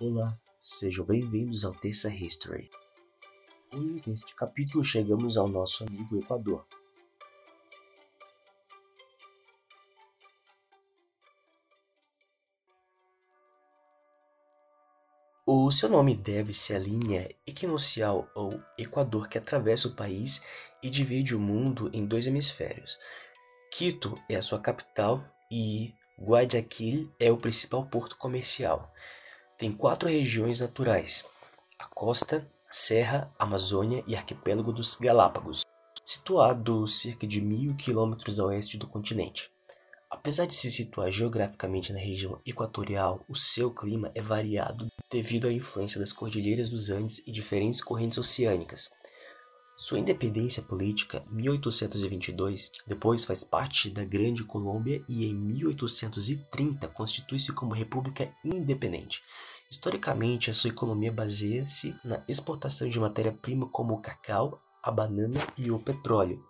Olá, sejam bem-vindos ao Terça History. Hoje, neste capítulo, chegamos ao nosso amigo Equador. O seu nome deve-se à linha equinocial ou equador que atravessa o país e divide o mundo em dois hemisférios. Quito é a sua capital e Guayaquil é o principal porto comercial. Tem quatro regiões naturais: a costa, a serra, a Amazônia e arquipélago dos Galápagos, situado cerca de mil quilômetros a oeste do continente. Apesar de se situar geograficamente na região equatorial, o seu clima é variado devido à influência das cordilheiras dos Andes e diferentes correntes oceânicas. Sua independência política, 1822, depois faz parte da Grande Colômbia e em 1830 constitui-se como república independente. Historicamente, a sua economia baseia-se na exportação de matéria-prima como o cacau, a banana e o petróleo.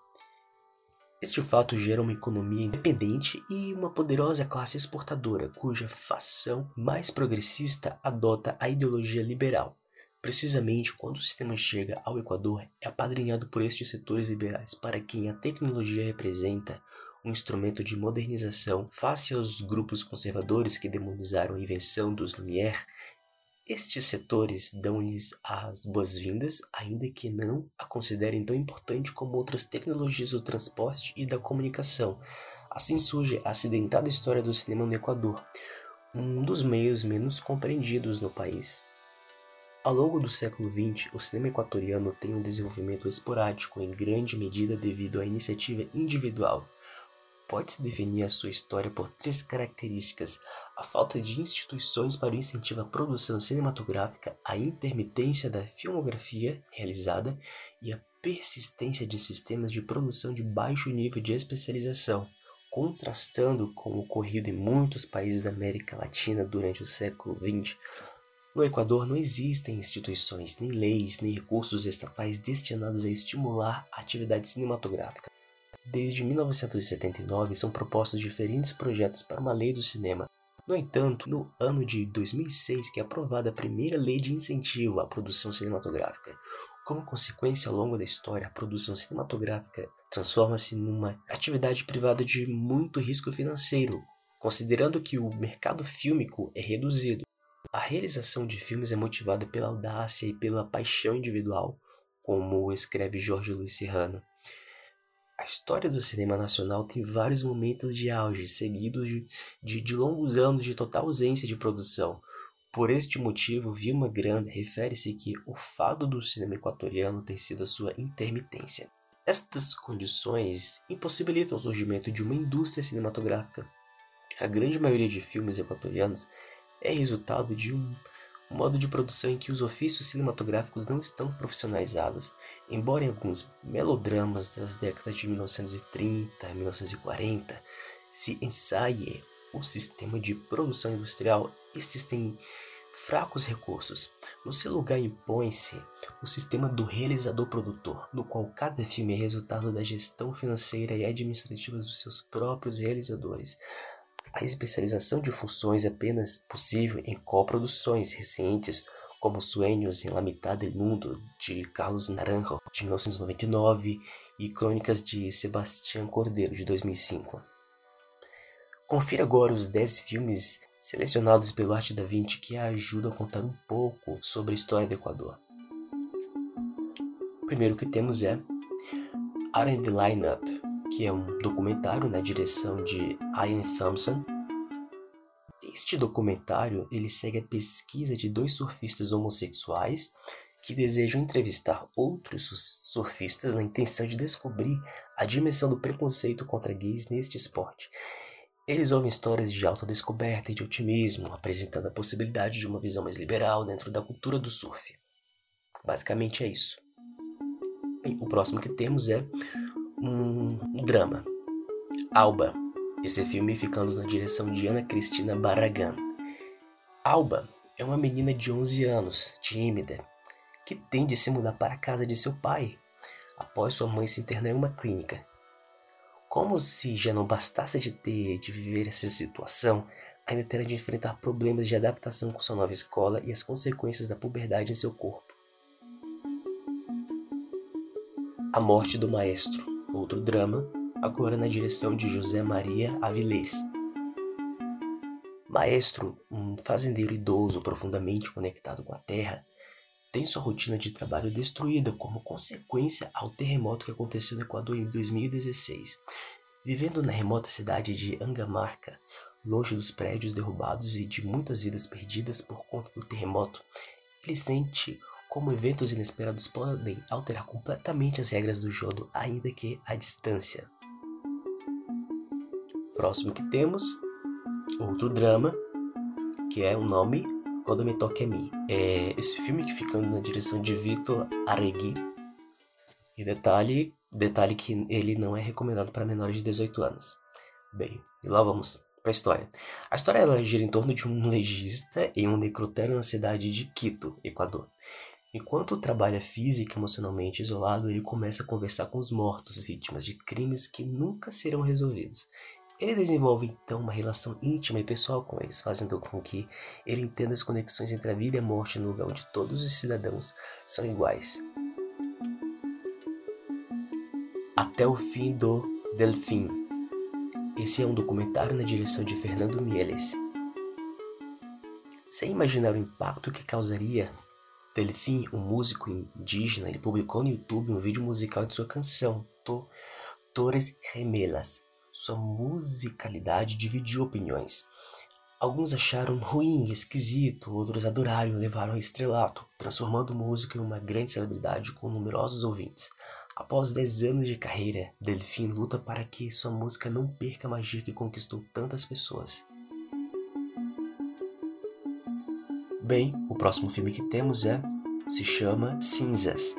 Este fato gera uma economia independente e uma poderosa classe exportadora, cuja facção mais progressista adota a ideologia liberal. Precisamente quando o sistema chega ao Equador, é apadrinhado por estes setores liberais para quem a tecnologia representa um instrumento de modernização face aos grupos conservadores que demonizaram a invenção dos Lumière. Estes setores dão-lhes as boas-vindas, ainda que não a considerem tão importante como outras tecnologias do transporte e da comunicação. Assim surge a acidentada história do cinema no Equador, um dos meios menos compreendidos no país. Ao longo do século XX, o cinema equatoriano tem um desenvolvimento esporádico, em grande medida devido à iniciativa individual. Pode-se definir a sua história por três características: a falta de instituições para o incentivo à produção cinematográfica, a intermitência da filmografia realizada e a persistência de sistemas de produção de baixo nível de especialização. Contrastando com o ocorrido em muitos países da América Latina durante o século XX, no Equador não existem instituições, nem leis, nem recursos estatais destinados a estimular a atividade cinematográfica. Desde 1979 são propostos diferentes projetos para uma lei do cinema. No entanto, no ano de 2006 que é aprovada a primeira lei de incentivo à produção cinematográfica. Como consequência, ao longo da história, a produção cinematográfica transforma-se numa atividade privada de muito risco financeiro, considerando que o mercado fílmico é reduzido. A realização de filmes é motivada pela audácia e pela paixão individual, como escreve Jorge Luiz Serrano. A história do cinema nacional tem vários momentos de auge, seguidos de, de, de longos anos de total ausência de produção. Por este motivo, Vilma Grande refere-se que o fado do cinema equatoriano tem sido a sua intermitência. Estas condições impossibilitam o surgimento de uma indústria cinematográfica. A grande maioria de filmes equatorianos é resultado de um modo de produção em que os ofícios cinematográficos não estão profissionalizados, embora em alguns melodramas das décadas de 1930 e 1940 se ensaie o sistema de produção industrial, estes têm fracos recursos. No seu lugar impõe-se o sistema do realizador-produtor, no qual cada filme é resultado da gestão financeira e administrativa dos seus próprios realizadores. A especialização de funções é apenas possível em coproduções recentes, como Sueños em La Mitad del Mundo, de Carlos Naranjo, de 1999, e Crônicas de Sebastián Cordeiro, de 2005. Confira agora os 10 filmes selecionados pelo Arte da Vinci que ajudam a contar um pouco sobre a história do Equador. O primeiro que temos é Out the Lineup, que é um documentário na direção de Ian Thompson. Este documentário ele segue a pesquisa de dois surfistas homossexuais que desejam entrevistar outros surfistas na intenção de descobrir a dimensão do preconceito contra gays neste esporte. Eles ouvem histórias de autodescoberta e de otimismo, apresentando a possibilidade de uma visão mais liberal dentro da cultura do surf. Basicamente é isso. Bem, o próximo que temos é um drama. Alba. Esse filme ficando na direção de Ana Cristina Barragan. Alba é uma menina de 11 anos, tímida, que tende a se mudar para a casa de seu pai após sua mãe se internar em uma clínica. Como se já não bastasse de ter de viver essa situação, ainda terá de enfrentar problemas de adaptação com sua nova escola e as consequências da puberdade em seu corpo. A Morte do Maestro, outro drama, agora na direção de José Maria Avilés. Maestro, um fazendeiro idoso profundamente conectado com a terra, tem sua rotina de trabalho destruída como consequência ao terremoto que aconteceu no Equador em 2016. Vivendo na remota cidade de Angamarca, longe dos prédios derrubados e de muitas vidas perdidas por conta do terremoto, ele sente como eventos inesperados podem alterar completamente as regras do jogo, ainda que à distância. Próximo que temos, outro drama, que é o nome Quando Me Mim. É esse filme que fica na direção de Vitor Arregui. E detalhe, detalhe que ele não é recomendado para menores de 18 anos. Bem, e lá vamos para a história. A história ela gira em torno de um legista em um necrotério na cidade de Quito, Equador. Enquanto trabalha física e emocionalmente isolado, ele começa a conversar com os mortos, vítimas de crimes que nunca serão resolvidos. Ele desenvolve então uma relação íntima e pessoal com eles, fazendo com que ele entenda as conexões entre a vida e a morte no lugar onde todos os cidadãos são iguais. Até o fim do Delfim. Esse é um documentário na direção de Fernando Mieles. Sem imaginar o impacto que causaria Delfim, um músico indígena, ele publicou no YouTube um vídeo musical de sua canção, Torres Remelas. Sua musicalidade dividiu opiniões. Alguns acharam ruim esquisito, outros adoraram e levaram ao estrelato, transformando o músico em uma grande celebridade com numerosos ouvintes. Após 10 anos de carreira, Delfim luta para que sua música não perca a magia que conquistou tantas pessoas. Bem, o próximo filme que temos é se chama Cinzas.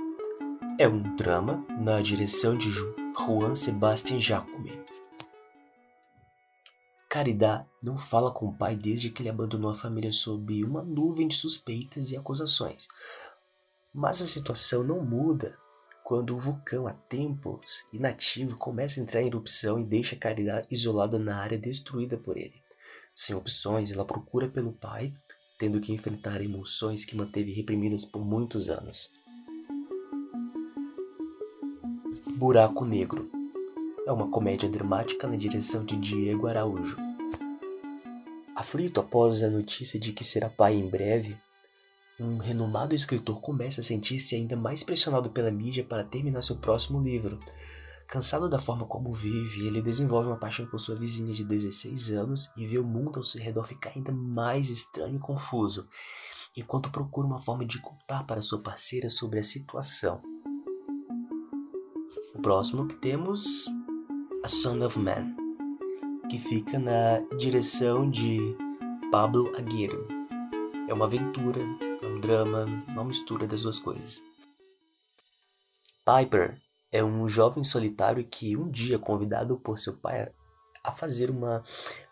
É um drama na direção de Juan Sebastian Jacome. Caridad não fala com o pai desde que ele abandonou a família sob uma nuvem de suspeitas e acusações. Mas a situação não muda quando o vulcão há tempos inativo começa a entrar em erupção e deixa Caridad isolada na área destruída por ele. Sem opções, ela procura pelo pai, tendo que enfrentar emoções que manteve reprimidas por muitos anos. Buraco Negro é uma comédia dramática na direção de Diego Araújo. Aflito após a notícia de que será pai em breve, um renomado escritor começa a sentir-se ainda mais pressionado pela mídia para terminar seu próximo livro. Cansado da forma como vive, ele desenvolve uma paixão por sua vizinha de 16 anos e vê o mundo ao seu redor ficar ainda mais estranho e confuso, enquanto procura uma forma de contar para sua parceira sobre a situação. O próximo que temos a Son of Man, que fica na direção de Pablo Aguirre. É uma aventura, é um drama, uma mistura das duas coisas. Piper é um jovem solitário que um dia convidado por seu pai a fazer uma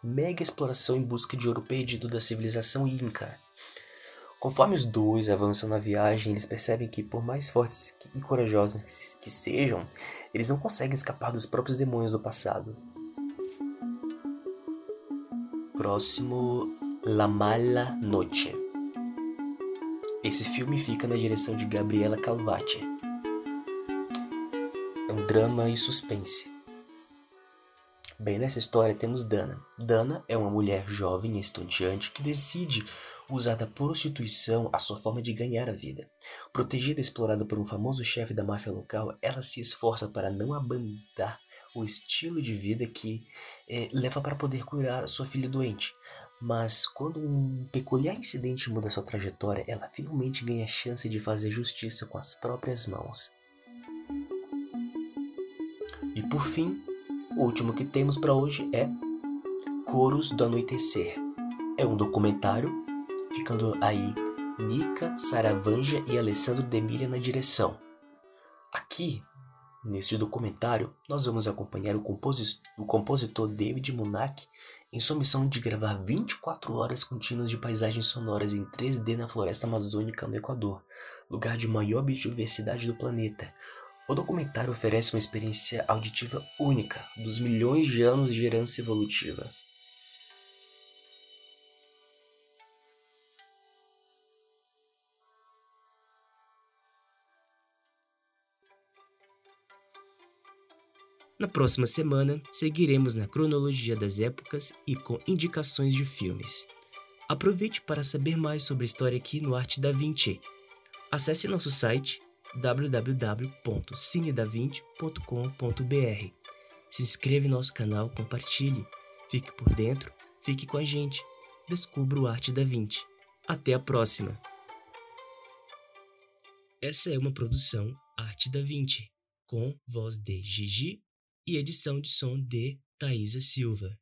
mega exploração em busca de ouro perdido da civilização Inca. Conforme os dois avançam na viagem, eles percebem que, por mais fortes e corajosos que sejam, eles não conseguem escapar dos próprios demônios do passado. Próximo, La Mala Noche. Esse filme fica na direção de Gabriela Calvati. É um drama e suspense. Bem, nessa história temos Dana. Dana é uma mulher jovem e estudiante que decide usar da prostituição a sua forma de ganhar a vida. Protegida e explorada por um famoso chefe da máfia local, ela se esforça para não abandonar o estilo de vida que é, leva para poder curar sua filha doente. Mas quando um peculiar incidente muda sua trajetória, ela finalmente ganha a chance de fazer justiça com as próprias mãos. E por fim, o último que temos para hoje é Coros do Anoitecer. É um documentário, ficando aí Nika Saravanja e Alessandro Demilha na direção. Aqui, neste documentário, nós vamos acompanhar o, composi o compositor David Munak em sua missão de gravar 24 horas contínuas de paisagens sonoras em 3D na floresta amazônica no Equador, lugar de maior biodiversidade do planeta, o documentário oferece uma experiência auditiva única dos milhões de anos de herança evolutiva. Na próxima semana, seguiremos na cronologia das épocas e com indicações de filmes. Aproveite para saber mais sobre a história aqui no Arte da Vinci. Acesse nosso site www.cinedavinte.com.br. Se inscreva em nosso canal, compartilhe, fique por dentro, fique com a gente. Descubra o Arte da Vinci. Até a próxima! Essa é uma produção Arte da Vinci, com voz de Gigi e edição de som de Thaisa Silva.